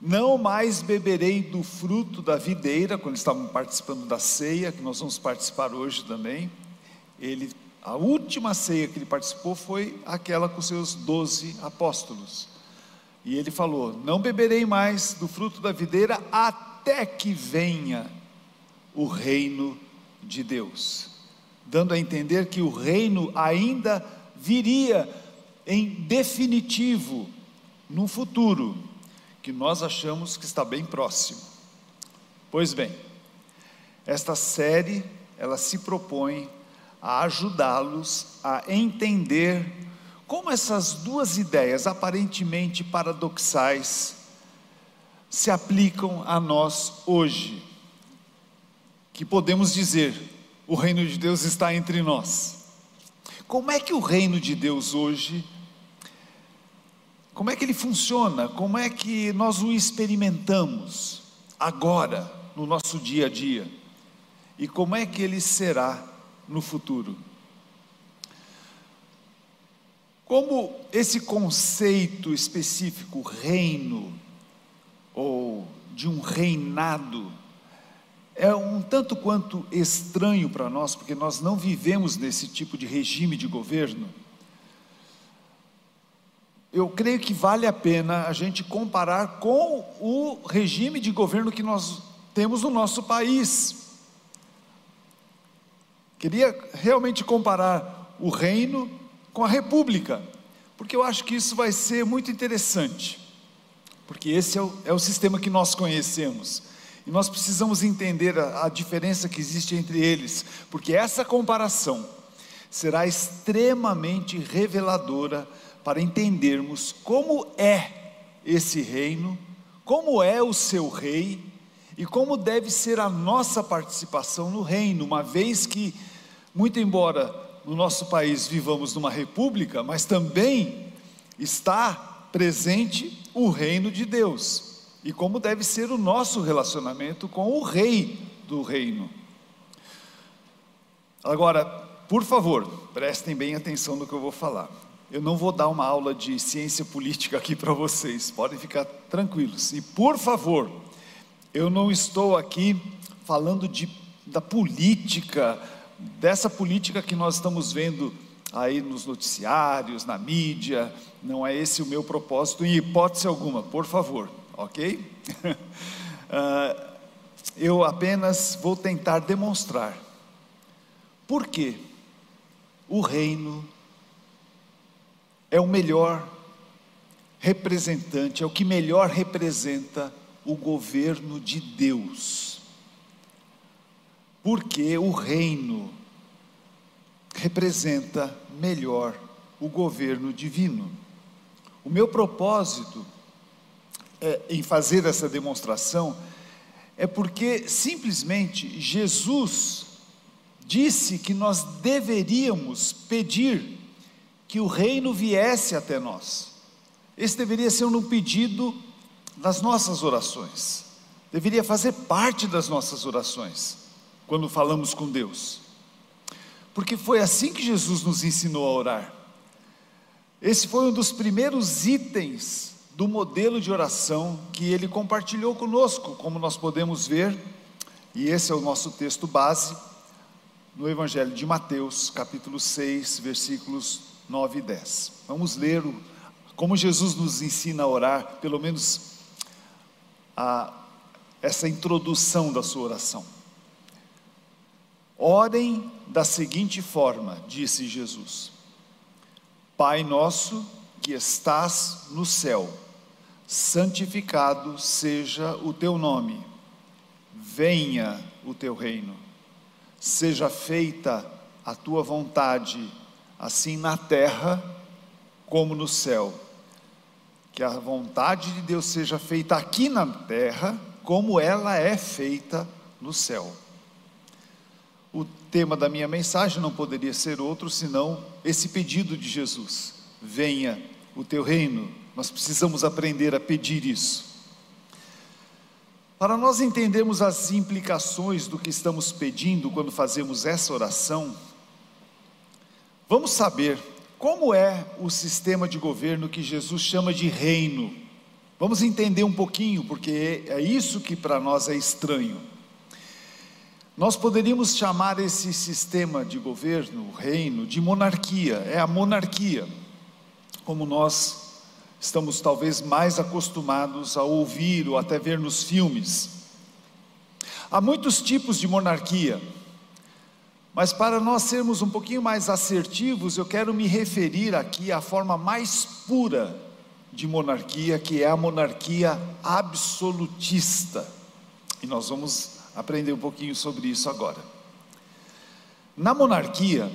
Não mais beberei do fruto da videira, quando estavam participando da ceia, que nós vamos participar hoje também. Ele, a última ceia que ele participou foi aquela com seus doze apóstolos. E ele falou: Não beberei mais do fruto da videira até que venha o reino de Deus, dando a entender que o reino ainda viria em definitivo no futuro que nós achamos que está bem próximo. Pois bem, esta série ela se propõe a ajudá-los a entender como essas duas ideias aparentemente paradoxais se aplicam a nós hoje. Que podemos dizer, o reino de Deus está entre nós. Como é que o reino de Deus hoje como é que ele funciona? Como é que nós o experimentamos agora, no nosso dia a dia? E como é que ele será no futuro? Como esse conceito específico, reino, ou de um reinado, é um tanto quanto estranho para nós, porque nós não vivemos nesse tipo de regime de governo eu creio que vale a pena a gente comparar com o regime de governo que nós temos no nosso país. Queria realmente comparar o reino com a república, porque eu acho que isso vai ser muito interessante, porque esse é o, é o sistema que nós conhecemos. E nós precisamos entender a, a diferença que existe entre eles, porque essa comparação será extremamente reveladora para entendermos como é esse reino, como é o seu rei e como deve ser a nossa participação no reino, uma vez que, muito embora no nosso país vivamos numa república, mas também está presente o reino de Deus e como deve ser o nosso relacionamento com o rei do reino. Agora, por favor, prestem bem atenção no que eu vou falar. Eu não vou dar uma aula de ciência política aqui para vocês, podem ficar tranquilos. E por favor, eu não estou aqui falando de, da política, dessa política que nós estamos vendo aí nos noticiários, na mídia, não é esse o meu propósito, em hipótese alguma, por favor, ok? uh, eu apenas vou tentar demonstrar por que o reino é o melhor representante, é o que melhor representa o governo de Deus. Porque o reino representa melhor o governo divino. O meu propósito é, em fazer essa demonstração é porque simplesmente Jesus disse que nós deveríamos pedir que o reino viesse até nós. Esse deveria ser um pedido das nossas orações, deveria fazer parte das nossas orações, quando falamos com Deus, porque foi assim que Jesus nos ensinou a orar. Esse foi um dos primeiros itens do modelo de oração que ele compartilhou conosco, como nós podemos ver, e esse é o nosso texto base, no Evangelho de Mateus, capítulo 6, versículos 9 e 10. Vamos ler o, como Jesus nos ensina a orar, pelo menos a, essa introdução da sua oração. Orem da seguinte forma, disse Jesus: Pai nosso que estás no céu, santificado seja o teu nome, venha o teu reino, seja feita a tua vontade assim na terra como no céu. Que a vontade de Deus seja feita aqui na terra, como ela é feita no céu. O tema da minha mensagem não poderia ser outro senão esse pedido de Jesus: venha o teu reino. Nós precisamos aprender a pedir isso. Para nós entendermos as implicações do que estamos pedindo quando fazemos essa oração, Vamos saber como é o sistema de governo que Jesus chama de reino. Vamos entender um pouquinho, porque é isso que para nós é estranho. Nós poderíamos chamar esse sistema de governo, reino, de monarquia, é a monarquia, como nós estamos talvez mais acostumados a ouvir ou até ver nos filmes. Há muitos tipos de monarquia, mas para nós sermos um pouquinho mais assertivos, eu quero me referir aqui à forma mais pura de monarquia, que é a monarquia absolutista. E nós vamos aprender um pouquinho sobre isso agora. Na monarquia,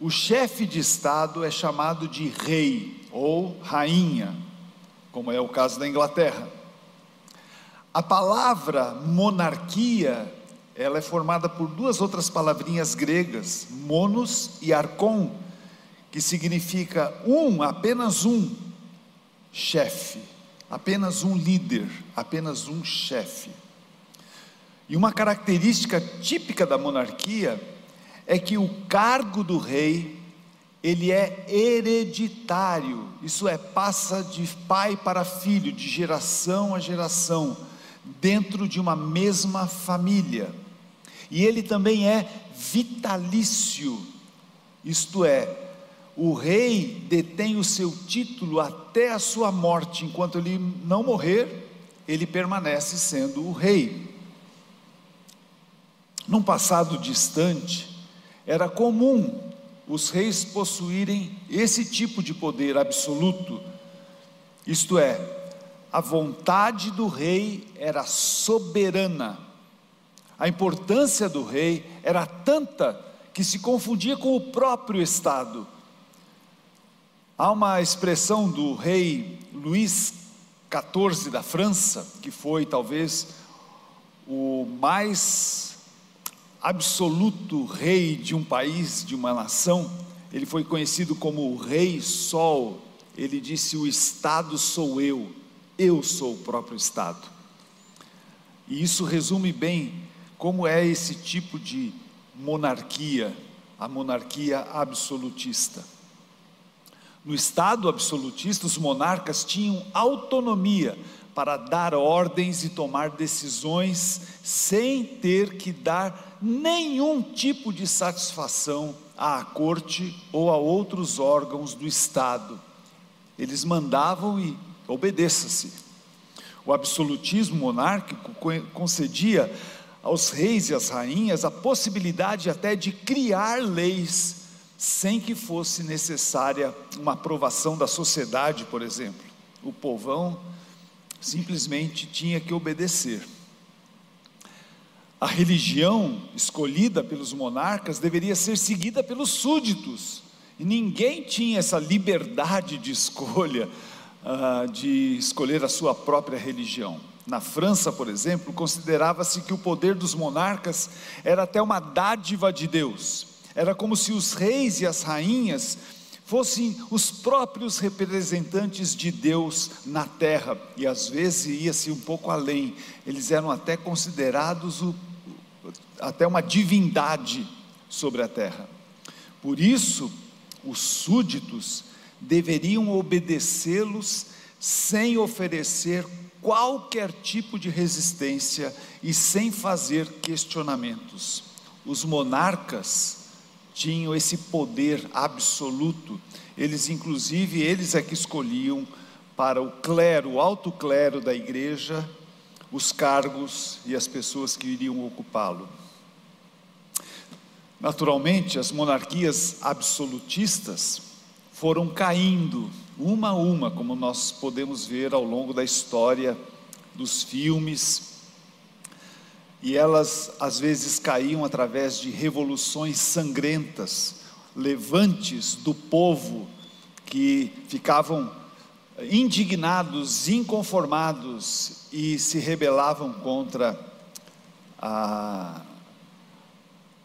o chefe de Estado é chamado de rei ou rainha, como é o caso da Inglaterra. A palavra monarquia, ela é formada por duas outras palavrinhas gregas, monos e arcon, que significa um, apenas um, chefe, apenas um líder, apenas um chefe. E uma característica típica da monarquia é que o cargo do rei ele é hereditário, isso é, passa de pai para filho, de geração a geração, dentro de uma mesma família. E ele também é vitalício, isto é, o rei detém o seu título até a sua morte, enquanto ele não morrer, ele permanece sendo o rei. Num passado distante, era comum os reis possuírem esse tipo de poder absoluto, isto é, a vontade do rei era soberana, a importância do rei era tanta que se confundia com o próprio Estado Há uma expressão do rei Luís XIV da França, que foi talvez o mais absoluto rei de um país, de uma nação. Ele foi conhecido como o Rei Sol. Ele disse: O Estado sou eu, eu sou o próprio Estado. E isso resume bem como é esse tipo de monarquia, a monarquia absolutista. No Estado absolutista, os monarcas tinham autonomia para dar ordens e tomar decisões sem ter que dar nenhum tipo de satisfação à corte ou a outros órgãos do Estado. Eles mandavam e obedeça-se. O absolutismo monárquico concedia aos reis e às rainhas a possibilidade até de criar leis sem que fosse necessária uma aprovação da sociedade, por exemplo. O povão simplesmente tinha que obedecer. A religião escolhida pelos monarcas deveria ser seguida pelos súditos, e ninguém tinha essa liberdade de escolha, uh, de escolher a sua própria religião. Na França, por exemplo, considerava-se que o poder dos monarcas era até uma dádiva de Deus. Era como se os reis e as rainhas fossem os próprios representantes de Deus na terra, e às vezes ia-se um pouco além, eles eram até considerados o, até uma divindade sobre a terra. Por isso, os súditos deveriam obedecê-los sem oferecer qualquer tipo de resistência e sem fazer questionamentos. Os monarcas tinham esse poder absoluto. Eles, inclusive, eles é que escolhiam para o clero, o alto clero da igreja, os cargos e as pessoas que iriam ocupá-lo. Naturalmente, as monarquias absolutistas foram caindo uma a uma, como nós podemos ver ao longo da história dos filmes e elas às vezes caíam através de revoluções sangrentas, levantes do povo que ficavam indignados, inconformados e se rebelavam contra a,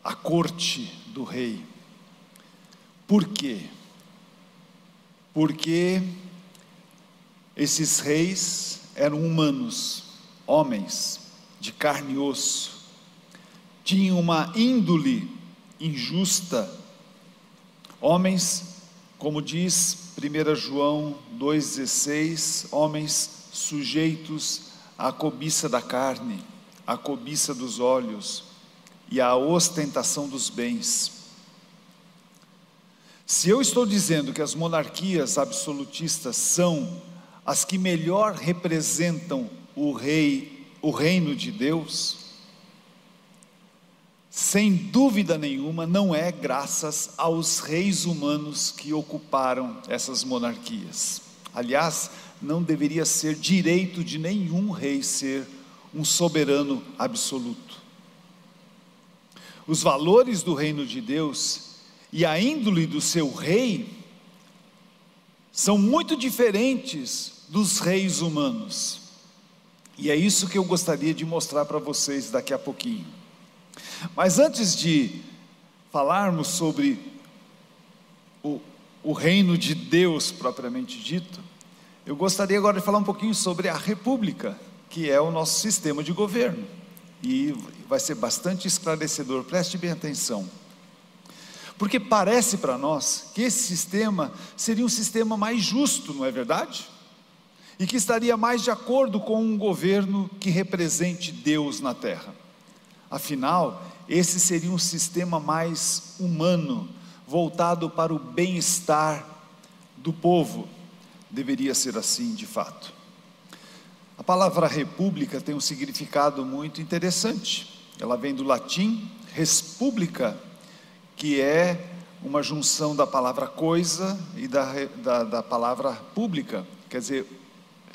a corte do rei. Por quê? Porque esses reis eram humanos, homens, de carne e osso, tinha uma índole injusta, homens, como diz 1 João 2,16, homens sujeitos à cobiça da carne, à cobiça dos olhos e à ostentação dos bens. Se eu estou dizendo que as monarquias absolutistas são as que melhor representam o rei, o reino de Deus, sem dúvida nenhuma, não é graças aos reis humanos que ocuparam essas monarquias. Aliás, não deveria ser direito de nenhum rei ser um soberano absoluto. Os valores do reino de Deus e a índole do seu rei são muito diferentes dos reis humanos. E é isso que eu gostaria de mostrar para vocês daqui a pouquinho. Mas antes de falarmos sobre o, o reino de Deus propriamente dito, eu gostaria agora de falar um pouquinho sobre a república, que é o nosso sistema de governo. E vai ser bastante esclarecedor, preste bem atenção. Porque parece para nós que esse sistema seria um sistema mais justo, não é verdade? E que estaria mais de acordo com um governo que represente Deus na terra. Afinal, esse seria um sistema mais humano, voltado para o bem-estar do povo deveria ser assim de fato. A palavra república tem um significado muito interessante. Ela vem do latim res publica, que é uma junção da palavra coisa e da, da, da palavra pública. Quer dizer,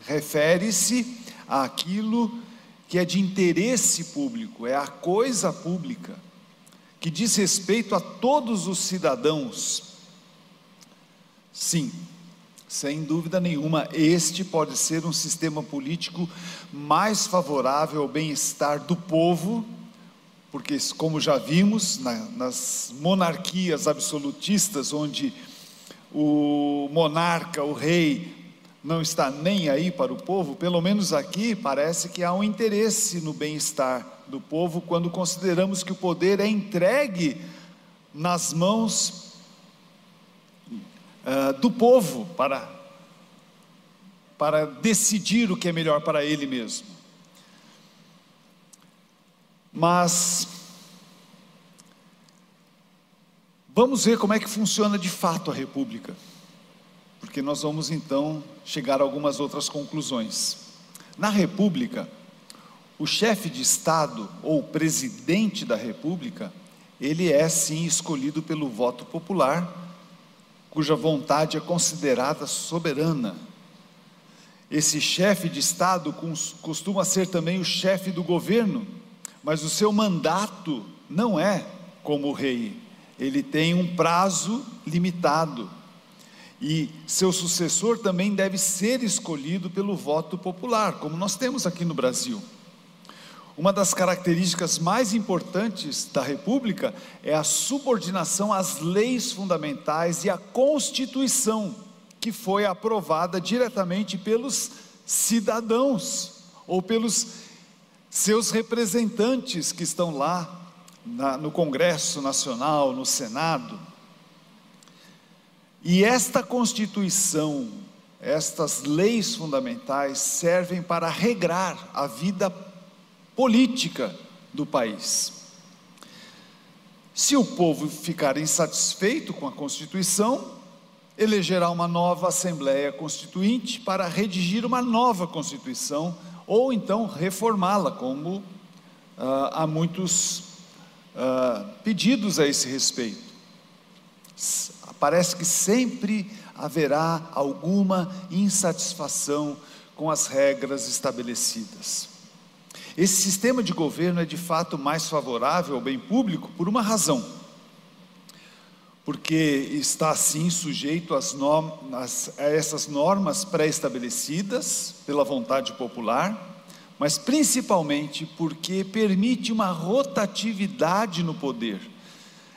refere-se àquilo que é de interesse público, é a coisa pública, que diz respeito a todos os cidadãos. Sim, sem dúvida nenhuma, este pode ser um sistema político mais favorável ao bem-estar do povo, porque, como já vimos, na, nas monarquias absolutistas, onde o monarca, o rei, não está nem aí para o povo, pelo menos aqui parece que há um interesse no bem-estar do povo quando consideramos que o poder é entregue nas mãos uh, do povo para, para decidir o que é melhor para ele mesmo. Mas vamos ver como é que funciona de fato a República, porque nós vamos então chegar a algumas outras conclusões. Na República, o chefe de Estado ou presidente da República, ele é sim escolhido pelo voto popular cuja vontade é considerada soberana. Esse chefe de Estado costuma ser também o chefe do governo, mas o seu mandato não é como rei, ele tem um prazo limitado. E seu sucessor também deve ser escolhido pelo voto popular, como nós temos aqui no Brasil. Uma das características mais importantes da República é a subordinação às leis fundamentais e à Constituição, que foi aprovada diretamente pelos cidadãos ou pelos seus representantes que estão lá na, no Congresso Nacional, no Senado. E esta Constituição, estas leis fundamentais servem para regrar a vida política do país. Se o povo ficar insatisfeito com a Constituição, elegerá uma nova Assembleia Constituinte para redigir uma nova Constituição ou então reformá-la, como uh, há muitos uh, pedidos a esse respeito. Parece que sempre haverá alguma insatisfação com as regras estabelecidas. Esse sistema de governo é de fato mais favorável ao bem público por uma razão. Porque está assim sujeito às normas, a essas normas pré-estabelecidas pela vontade popular, mas principalmente porque permite uma rotatividade no poder.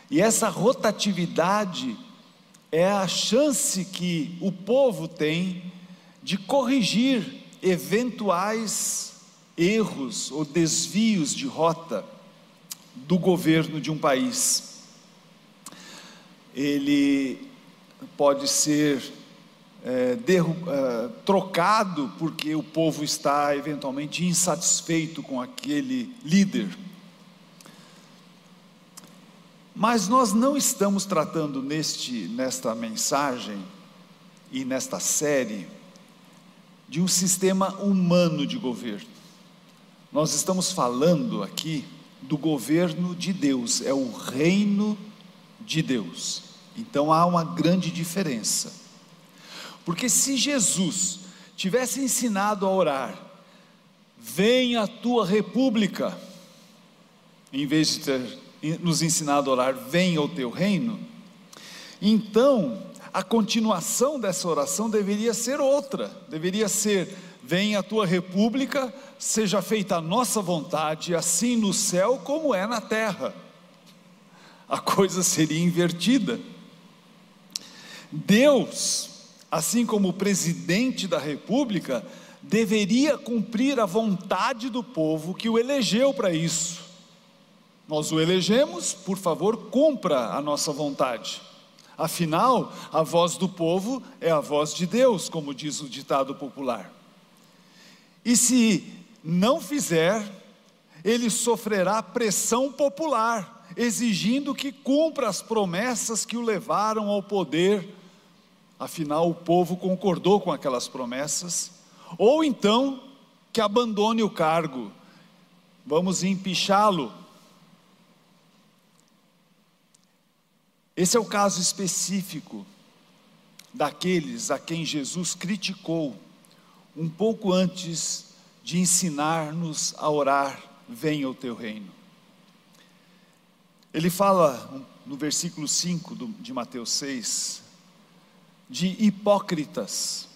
E essa rotatividade é a chance que o povo tem de corrigir eventuais erros ou desvios de rota do governo de um país. Ele pode ser é, é, trocado porque o povo está eventualmente insatisfeito com aquele líder. Mas nós não estamos tratando neste, nesta mensagem e nesta série de um sistema humano de governo. Nós estamos falando aqui do governo de Deus, é o reino de Deus. Então há uma grande diferença. Porque se Jesus tivesse ensinado a orar, venha a tua república, em vez de ter nos ensinado a orar, venha o teu reino, então a continuação dessa oração deveria ser outra, deveria ser: venha a tua república, seja feita a nossa vontade, assim no céu como é na terra. A coisa seria invertida. Deus assim como o presidente da república, deveria cumprir a vontade do povo que o elegeu para isso. Nós o elegemos, por favor, cumpra a nossa vontade. Afinal, a voz do povo é a voz de Deus, como diz o ditado popular. E se não fizer, ele sofrerá pressão popular, exigindo que cumpra as promessas que o levaram ao poder afinal o povo concordou com aquelas promessas, ou então que abandone o cargo, vamos empichá-lo. Esse é o caso específico daqueles a quem Jesus criticou um pouco antes de ensinar-nos a orar: Venha o teu reino. Ele fala no versículo 5 de Mateus 6, de hipócritas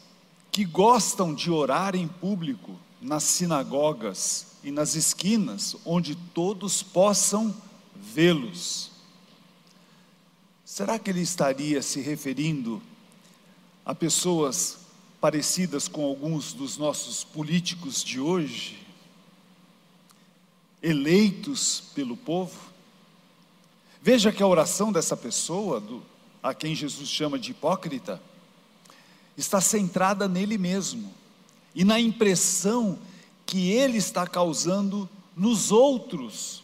que gostam de orar em público nas sinagogas e nas esquinas, onde todos possam vê-los. Será que ele estaria se referindo a pessoas parecidas com alguns dos nossos políticos de hoje, eleitos pelo povo? Veja que a oração dessa pessoa, do, a quem Jesus chama de hipócrita, está centrada nele mesmo e na impressão que ele está causando nos outros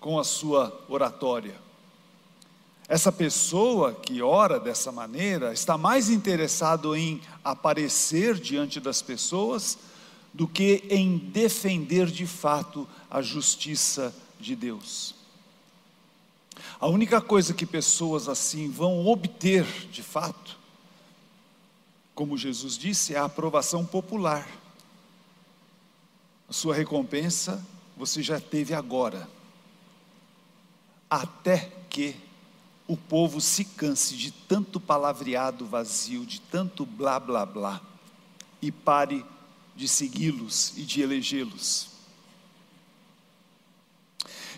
com a sua oratória. Essa pessoa que ora dessa maneira está mais interessado em aparecer diante das pessoas do que em defender de fato a justiça de Deus. A única coisa que pessoas assim vão obter de fato, como Jesus disse, é a aprovação popular. A sua recompensa você já teve agora, até que o povo se canse de tanto palavreado vazio, de tanto blá blá blá, e pare de segui-los e de elegê-los.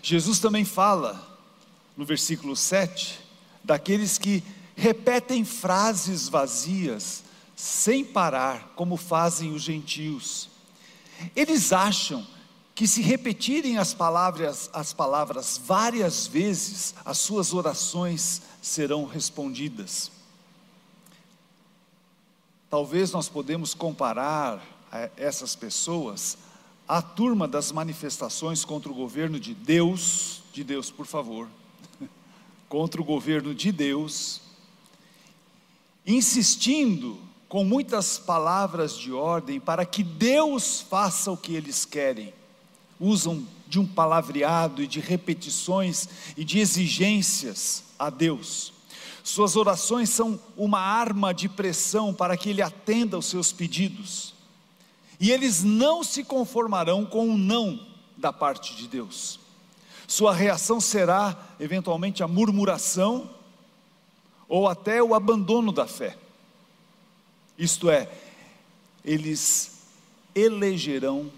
Jesus também fala no versículo 7, daqueles que repetem frases vazias, sem parar, como fazem os gentios. Eles acham que se repetirem as palavras, as palavras várias vezes, as suas orações serão respondidas. Talvez nós podemos comparar essas pessoas à turma das manifestações contra o governo de Deus, de Deus, por favor, contra o governo de Deus, insistindo com muitas palavras de ordem para que Deus faça o que eles querem. Usam de um palavreado e de repetições e de exigências a Deus. Suas orações são uma arma de pressão para que Ele atenda aos seus pedidos. E eles não se conformarão com o não da parte de Deus sua reação será, eventualmente, a murmuração ou até o abandono da fé. Isto é, eles elegerão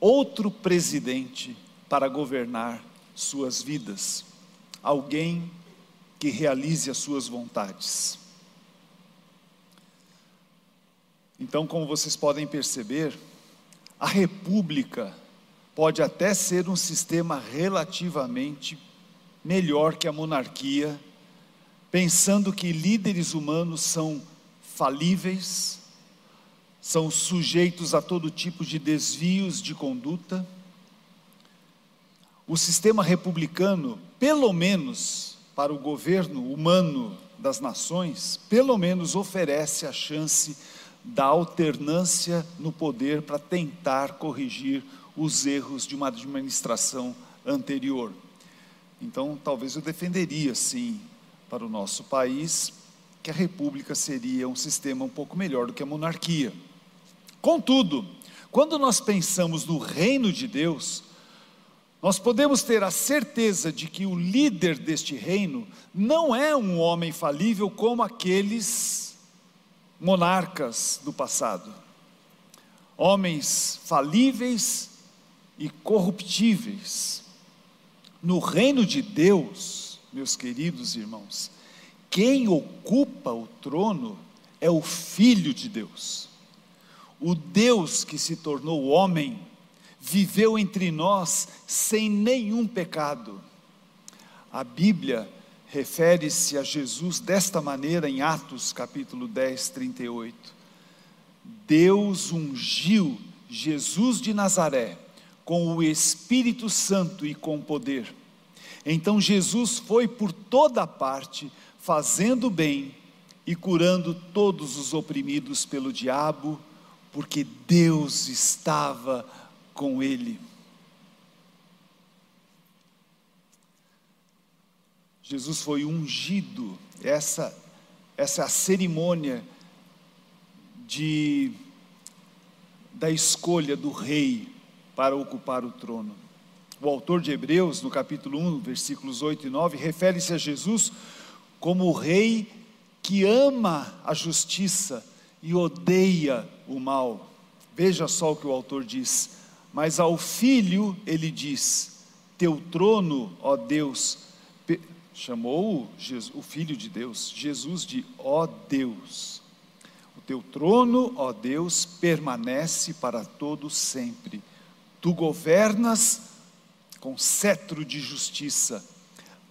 outro presidente para governar suas vidas, alguém que realize as suas vontades. Então, como vocês podem perceber, a república pode até ser um sistema relativamente melhor que a monarquia, pensando que líderes humanos são falíveis, são sujeitos a todo tipo de desvios de conduta. O sistema republicano, pelo menos para o governo humano das nações, pelo menos oferece a chance da alternância no poder para tentar corrigir os erros de uma administração anterior. Então, talvez eu defenderia, sim, para o nosso país, que a república seria um sistema um pouco melhor do que a monarquia. Contudo, quando nós pensamos no reino de Deus, nós podemos ter a certeza de que o líder deste reino não é um homem falível como aqueles monarcas do passado. Homens falíveis e corruptíveis. No reino de Deus, meus queridos irmãos, quem ocupa o trono é o Filho de Deus. O Deus que se tornou homem, viveu entre nós sem nenhum pecado. A Bíblia refere-se a Jesus desta maneira em Atos capítulo 10, 38. Deus ungiu Jesus de Nazaré com o Espírito Santo e com poder. Então Jesus foi por toda parte, fazendo bem e curando todos os oprimidos pelo diabo porque Deus estava com ele. Jesus foi ungido, essa, essa é a cerimônia de, da escolha do rei para ocupar o trono. O autor de Hebreus, no capítulo 1, versículos 8 e 9, refere-se a Jesus como o rei que ama a justiça e odeia o mal. Veja só o que o autor diz. Mas ao filho ele diz: Teu trono, ó Deus, chamou o filho de Deus, Jesus de ó Deus. O teu trono, ó Deus, permanece para todo sempre. Tu governas com cetro de justiça.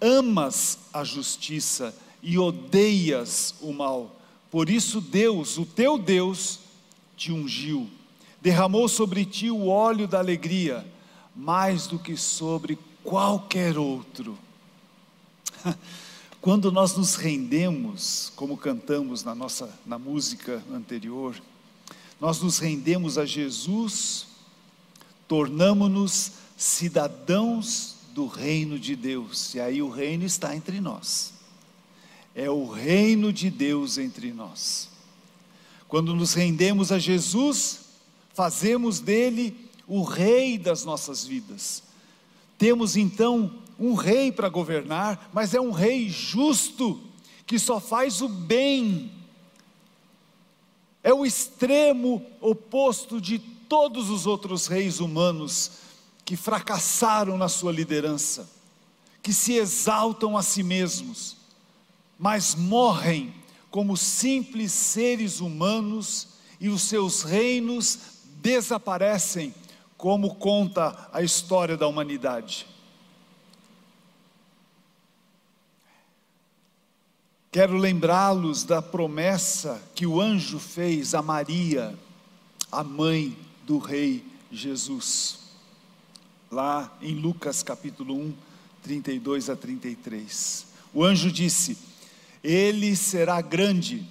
Amas a justiça e odeias o mal por isso Deus, o teu Deus, te ungiu, derramou sobre ti o óleo da alegria, mais do que sobre qualquer outro. Quando nós nos rendemos, como cantamos na nossa na música anterior, nós nos rendemos a Jesus, tornamos-nos cidadãos do reino de Deus, e aí o reino está entre nós é o reino de Deus entre nós. Quando nos rendemos a Jesus, fazemos dele o rei das nossas vidas. Temos então um rei para governar, mas é um rei justo, que só faz o bem. É o extremo oposto de todos os outros reis humanos que fracassaram na sua liderança, que se exaltam a si mesmos mas morrem como simples seres humanos e os seus reinos desaparecem, como conta a história da humanidade. Quero lembrá-los da promessa que o anjo fez a Maria, a mãe do Rei Jesus, lá em Lucas capítulo 1, 32 a 33. O anjo disse: ele será grande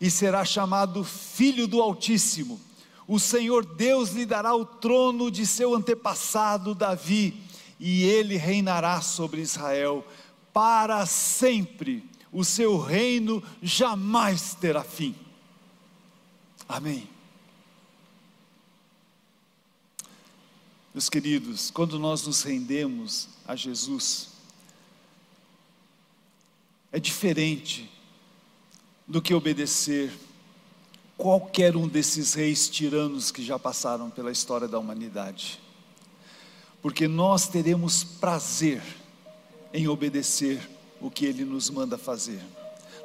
e será chamado Filho do Altíssimo. O Senhor Deus lhe dará o trono de seu antepassado Davi, e ele reinará sobre Israel para sempre. O seu reino jamais terá fim. Amém. Meus queridos, quando nós nos rendemos a Jesus, é diferente do que obedecer qualquer um desses reis tiranos que já passaram pela história da humanidade. Porque nós teremos prazer em obedecer o que ele nos manda fazer.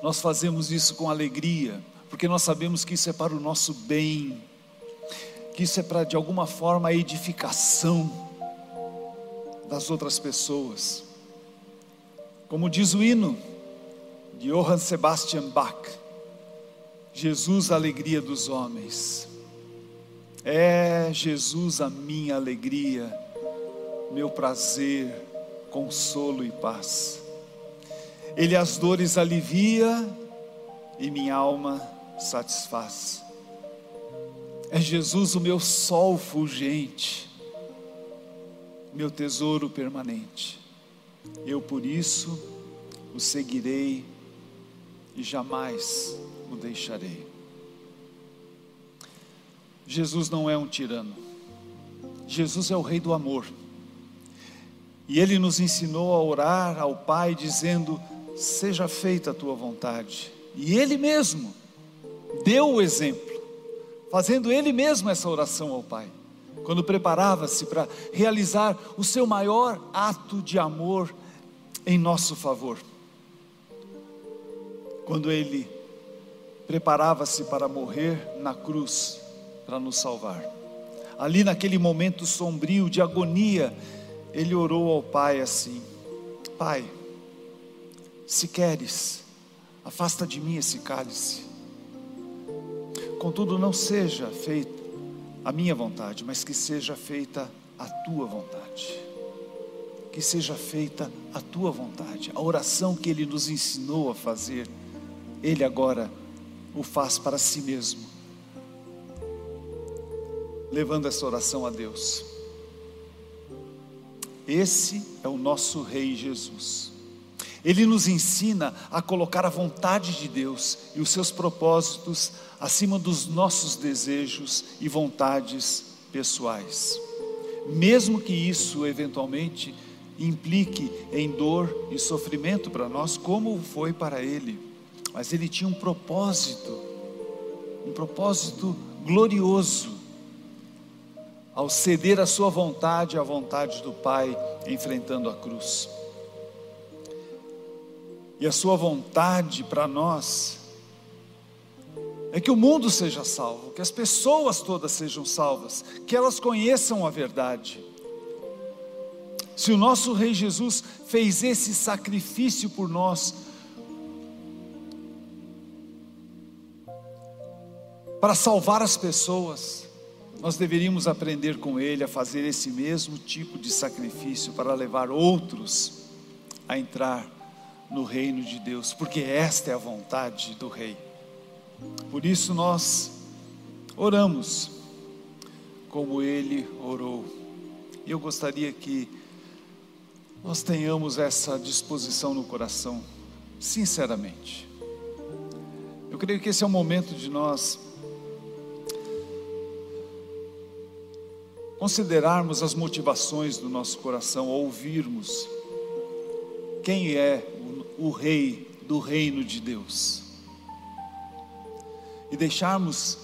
Nós fazemos isso com alegria, porque nós sabemos que isso é para o nosso bem, que isso é para de alguma forma a edificação das outras pessoas. Como diz o hino, de Johann Sebastian Bach. Jesus, a alegria dos homens. É Jesus a minha alegria, meu prazer, consolo e paz. Ele as dores alivia e minha alma satisfaz. É Jesus o meu sol fulgente, meu tesouro permanente. Eu por isso o seguirei e jamais o deixarei. Jesus não é um tirano. Jesus é o rei do amor. E ele nos ensinou a orar ao Pai dizendo: "Seja feita a tua vontade". E ele mesmo deu o exemplo, fazendo ele mesmo essa oração ao Pai, quando preparava-se para realizar o seu maior ato de amor em nosso favor. Quando ele preparava-se para morrer na cruz para nos salvar. Ali naquele momento sombrio de agonia, ele orou ao Pai assim: Pai, se queres, afasta de mim esse cálice. Contudo, não seja feita a minha vontade, mas que seja feita a tua vontade. Que seja feita a tua vontade. A oração que ele nos ensinou a fazer, ele agora o faz para si mesmo, levando essa oração a Deus. Esse é o nosso Rei Jesus. Ele nos ensina a colocar a vontade de Deus e os seus propósitos acima dos nossos desejos e vontades pessoais, mesmo que isso eventualmente implique em dor e sofrimento para nós, como foi para ele mas ele tinha um propósito, um propósito glorioso, ao ceder a sua vontade à vontade do Pai, enfrentando a cruz. E a sua vontade para nós é que o mundo seja salvo, que as pessoas todas sejam salvas, que elas conheçam a verdade. Se o nosso Rei Jesus fez esse sacrifício por nós, para salvar as pessoas, nós deveríamos aprender com Ele a fazer esse mesmo tipo de sacrifício para levar outros a entrar no reino de Deus, porque esta é a vontade do Rei. Por isso nós oramos como Ele orou. E eu gostaria que nós tenhamos essa disposição no coração, sinceramente. Eu creio que esse é o momento de nós considerarmos as motivações do nosso coração, ouvirmos quem é o, Rei do reino de Deus e deixarmos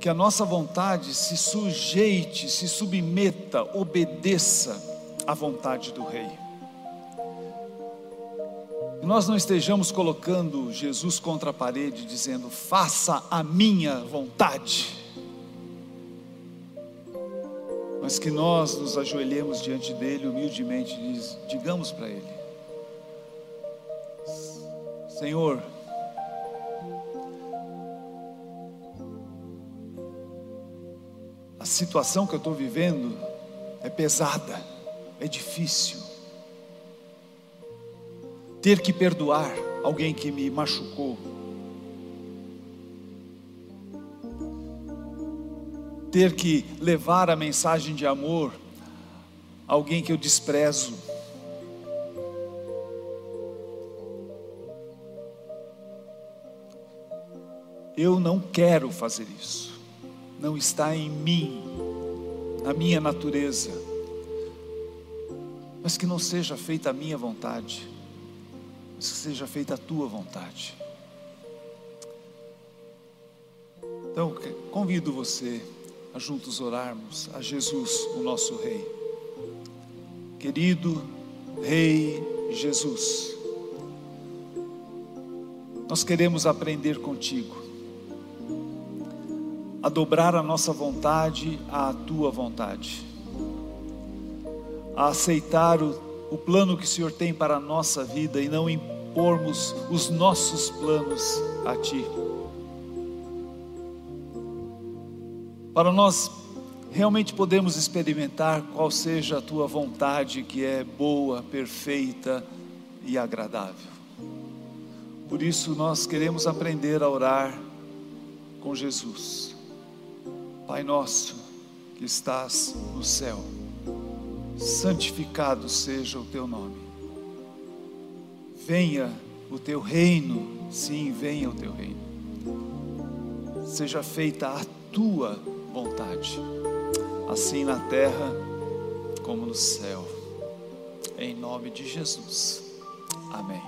que a nossa vontade se sujeite, se submeta, obedeça à vontade do Rei. E nós não estejamos colocando Jesus contra a parede, dizendo: faça a minha vontade mas que nós nos ajoelhemos diante dele humildemente e digamos para ele: Senhor, a situação que eu estou vivendo é pesada, é difícil. Ter que perdoar alguém que me machucou, ter que levar a mensagem de amor a alguém que eu desprezo. Eu não quero fazer isso, não está em mim, na minha natureza, mas que não seja feita a minha vontade, mas que seja feita a tua vontade. Então, convido você a juntos orarmos a Jesus, o nosso Rei. Querido Rei Jesus, nós queremos aprender contigo, a dobrar a nossa vontade à tua vontade, a aceitar o, o plano que o Senhor tem para a nossa vida e não impormos os nossos planos a ti. Para nós realmente podemos experimentar qual seja a tua vontade que é boa, perfeita e agradável. Por isso nós queremos aprender a orar com Jesus. Pai nosso que estás no céu, santificado seja o teu nome. Venha o teu reino, sim, venha o teu reino. Seja feita a tua vontade, assim na terra como no céu. Em nome de Jesus. Amém.